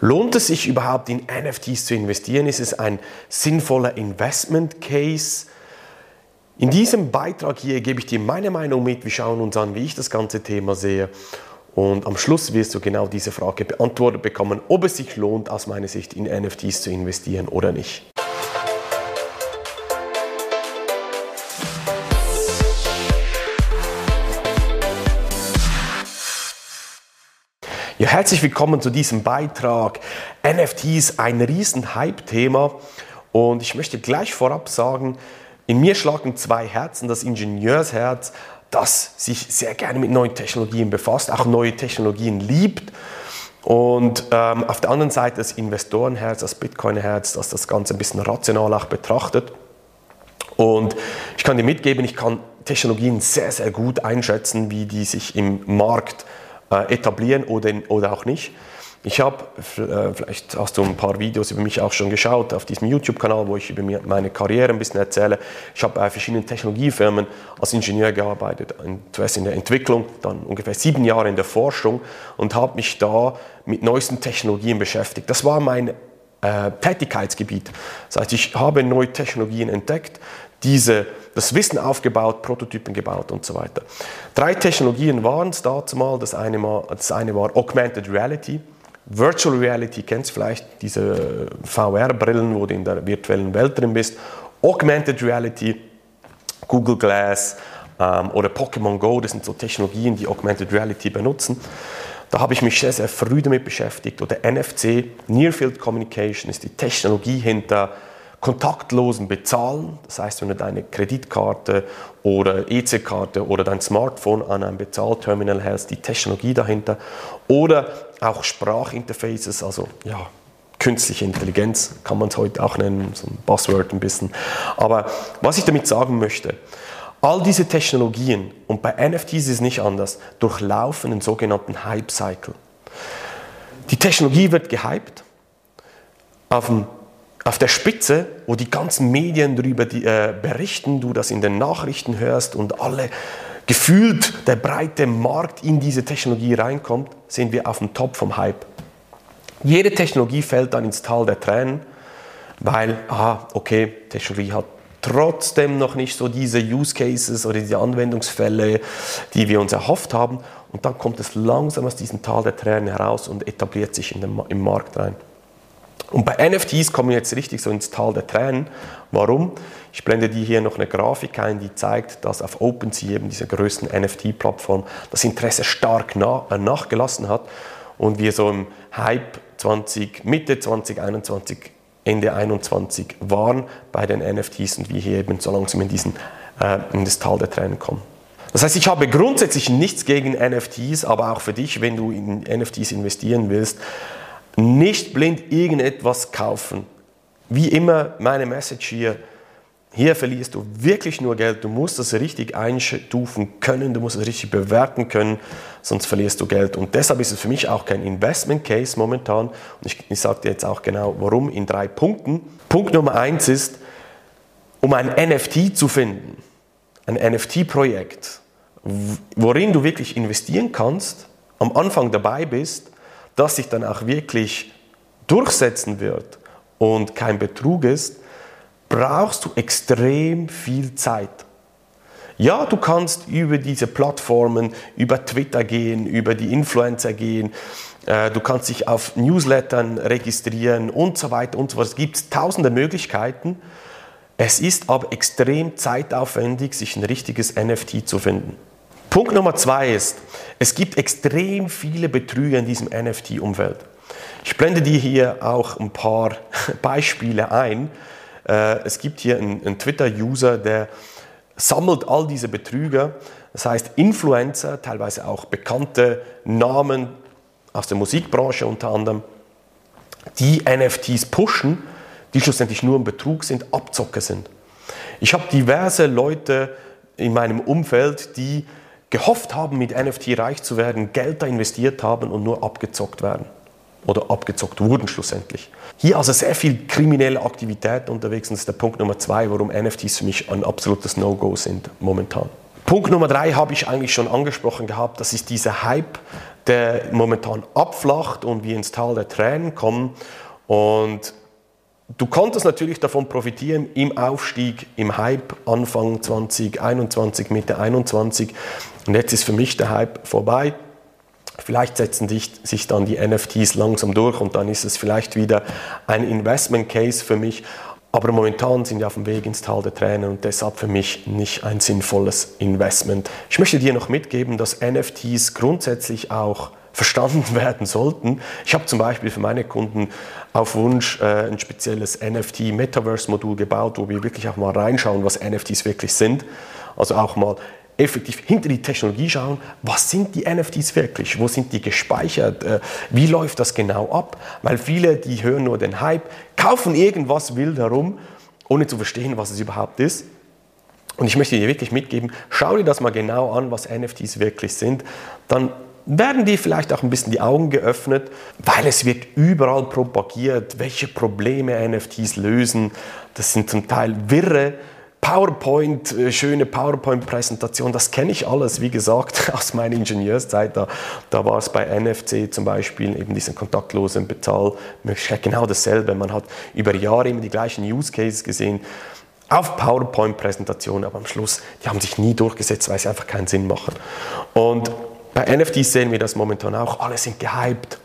Lohnt es sich überhaupt in NFTs zu investieren? Ist es ein sinnvoller Investment Case? In diesem Beitrag hier gebe ich dir meine Meinung mit. Wir schauen uns an, wie ich das ganze Thema sehe. Und am Schluss wirst du genau diese Frage beantwortet bekommen, ob es sich lohnt, aus meiner Sicht in NFTs zu investieren oder nicht. Ja, herzlich willkommen zu diesem Beitrag. NFTs ein riesen Hype-Thema und ich möchte gleich vorab sagen, in mir schlagen zwei Herzen, das Ingenieursherz, das sich sehr gerne mit neuen Technologien befasst, auch neue Technologien liebt und ähm, auf der anderen Seite das Investorenherz, das Bitcoin-Herz, das das Ganze ein bisschen rational auch betrachtet. Und ich kann dir mitgeben, ich kann Technologien sehr, sehr gut einschätzen, wie die sich im Markt äh, etablieren oder, oder auch nicht. Ich habe, äh, vielleicht hast du ein paar Videos über mich auch schon geschaut, auf diesem YouTube-Kanal, wo ich über meine Karriere ein bisschen erzähle. Ich habe bei verschiedenen Technologiefirmen als Ingenieur gearbeitet, zuerst in der Entwicklung, dann ungefähr sieben Jahre in der Forschung und habe mich da mit neuesten Technologien beschäftigt. Das war mein äh, Tätigkeitsgebiet. Das heißt, ich habe neue Technologien entdeckt, diese, das Wissen aufgebaut, Prototypen gebaut und so weiter. Drei Technologien waren es dazu mal. Das eine, mal, das eine war Augmented Reality. Virtual Reality kennst vielleicht, diese VR-Brillen, wo du in der virtuellen Welt drin bist. Augmented Reality, Google Glass ähm, oder Pokémon Go, das sind so Technologien, die Augmented Reality benutzen. Da habe ich mich sehr, sehr früh damit beschäftigt. Oder NFC, Near Field Communication, ist die Technologie hinter kontaktlosen Bezahlen. Das heißt, wenn du deine Kreditkarte oder EC-Karte oder dein Smartphone an einem Bezahlterminal hältst, die Technologie dahinter. Oder auch Sprachinterfaces, also ja, künstliche Intelligenz kann man es heute auch nennen, so ein Buzzword ein bisschen. Aber was ich damit sagen möchte, all diese Technologien, und bei NFTs ist es nicht anders, durchlaufen einen sogenannten Hype-Cycle. Die Technologie wird gehypt, auf dem auf der Spitze, wo die ganzen Medien darüber die, äh, berichten, du das in den Nachrichten hörst und alle gefühlt der breite Markt in diese Technologie reinkommt, sind wir auf dem Top vom Hype. Jede Technologie fällt dann ins Tal der Tränen, weil, ah, okay, Technologie hat trotzdem noch nicht so diese Use Cases oder diese Anwendungsfälle, die wir uns erhofft haben. Und dann kommt es langsam aus diesem Tal der Tränen heraus und etabliert sich den, im Markt rein. Und bei NFTs kommen wir jetzt richtig so ins Tal der Tränen. Warum? Ich blende dir hier noch eine Grafik ein, die zeigt, dass auf OpenSea, eben dieser größten NFT-Plattform, das Interesse stark äh, nachgelassen hat und wir so im Hype 20, Mitte 2021, Ende 2021 waren bei den NFTs und wir hier eben so langsam in, diesen, äh, in das Tal der Tränen kommen. Das heißt, ich habe grundsätzlich nichts gegen NFTs, aber auch für dich, wenn du in NFTs investieren willst, nicht blind irgendetwas kaufen. Wie immer meine Message hier, hier verlierst du wirklich nur Geld. Du musst das richtig einstufen können, du musst es richtig bewerten können, sonst verlierst du Geld. Und deshalb ist es für mich auch kein Investment Case momentan. Und ich, ich sage dir jetzt auch genau, warum in drei Punkten. Punkt Nummer eins ist, um ein NFT zu finden, ein NFT-Projekt, worin du wirklich investieren kannst, am Anfang dabei bist, das sich dann auch wirklich durchsetzen wird und kein Betrug ist, brauchst du extrem viel Zeit. Ja, du kannst über diese Plattformen, über Twitter gehen, über die Influencer gehen, äh, du kannst dich auf Newslettern registrieren und so weiter und so fort. Es gibt tausende Möglichkeiten. Es ist aber extrem zeitaufwendig, sich ein richtiges NFT zu finden. Punkt Nummer zwei ist, es gibt extrem viele Betrüger in diesem NFT-Umfeld. Ich blende dir hier auch ein paar Beispiele ein. Äh, es gibt hier einen, Twitter-User, der sammelt all diese Betrüger, das heißt Influencer, teilweise auch bekannte Namen aus der Musikbranche unter anderem, die NFTs pushen, die schlussendlich nur ein Betrug sind, Abzocker sind. Ich habe diverse Leute in meinem Umfeld, die gehofft haben, mit NFT reich zu werden, Geld da investiert haben und nur abgezockt werden. Oder abgezockt wurden schlussendlich. Hier also sehr viel kriminelle Aktivität unterwegs und das ist der Punkt Nummer zwei, warum NFTs für mich ein absolutes No-Go sind momentan. Punkt Nummer drei habe ich eigentlich schon angesprochen gehabt, das ist dieser Hype der momentan abflacht und wir ins Tal der Tränen kommen. Und du konntest natürlich davon profitieren im Aufstieg, im Hype Anfang 2021, Mitte 21. Und jetzt ist für mich der Hype vorbei. Vielleicht setzen sich dann die NFTs langsam durch und dann ist es vielleicht wieder ein Investment Case für mich. Aber momentan sind wir auf dem Weg ins Tal der Tränen und deshalb für mich nicht ein sinnvolles Investment. Ich möchte dir noch mitgeben, dass NFTs grundsätzlich auch verstanden werden sollten. Ich habe zum Beispiel für meine Kunden auf Wunsch äh, ein spezielles NFT-Metaverse-Modul gebaut, wo wir wirklich auch mal reinschauen, was NFTs wirklich sind. Also auch mal effektiv hinter die Technologie schauen, was sind die NFTs wirklich, wo sind die gespeichert, äh, wie läuft das genau ab, weil viele, die hören nur den Hype, kaufen irgendwas wild herum, ohne zu verstehen, was es überhaupt ist. Und ich möchte dir wirklich mitgeben, schau dir das mal genau an, was NFTs wirklich sind, dann werden dir vielleicht auch ein bisschen die Augen geöffnet, weil es wird überall propagiert, welche Probleme NFTs lösen. Das sind zum Teil wirre PowerPoint, äh, schöne PowerPoint-Präsentation, das kenne ich alles, wie gesagt, aus meiner Ingenieurszeit. Da, da war es bei NFC zum Beispiel eben diesen kontaktlosen Bezahlmöglichkeit genau dasselbe. Man hat über Jahre immer die gleichen Use Cases gesehen auf PowerPoint-Präsentationen, aber am Schluss, die haben sich nie durchgesetzt, weil sie einfach keinen Sinn machen. Und bei NFTs sehen wir das momentan auch, alle sind gehypt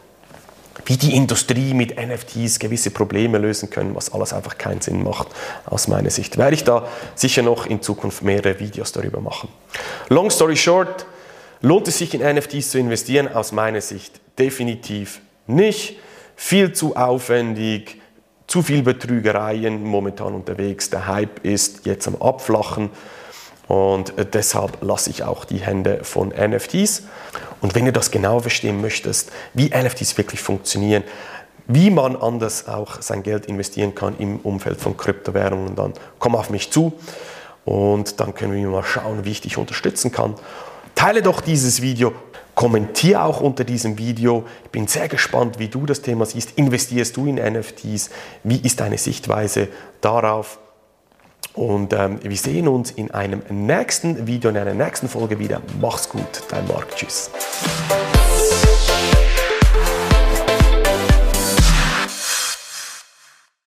wie die Industrie mit NFTs gewisse Probleme lösen können, was alles einfach keinen Sinn macht aus meiner Sicht. Werde ich da sicher noch in Zukunft mehrere Videos darüber machen. Long story short, lohnt es sich in NFTs zu investieren? Aus meiner Sicht definitiv nicht. Viel zu aufwendig, zu viel Betrügereien momentan unterwegs. Der Hype ist jetzt am Abflachen. Und deshalb lasse ich auch die Hände von NFTs. Und wenn du das genau verstehen möchtest, wie NFTs wirklich funktionieren, wie man anders auch sein Geld investieren kann im Umfeld von Kryptowährungen, dann komm auf mich zu und dann können wir mal schauen, wie ich dich unterstützen kann. Teile doch dieses Video, kommentiere auch unter diesem Video. Ich bin sehr gespannt, wie du das Thema siehst. Investierst du in NFTs? Wie ist deine Sichtweise darauf? Und ähm, wir sehen uns in einem nächsten Video, in einer nächsten Folge wieder. Mach's gut, dein Marc. Tschüss.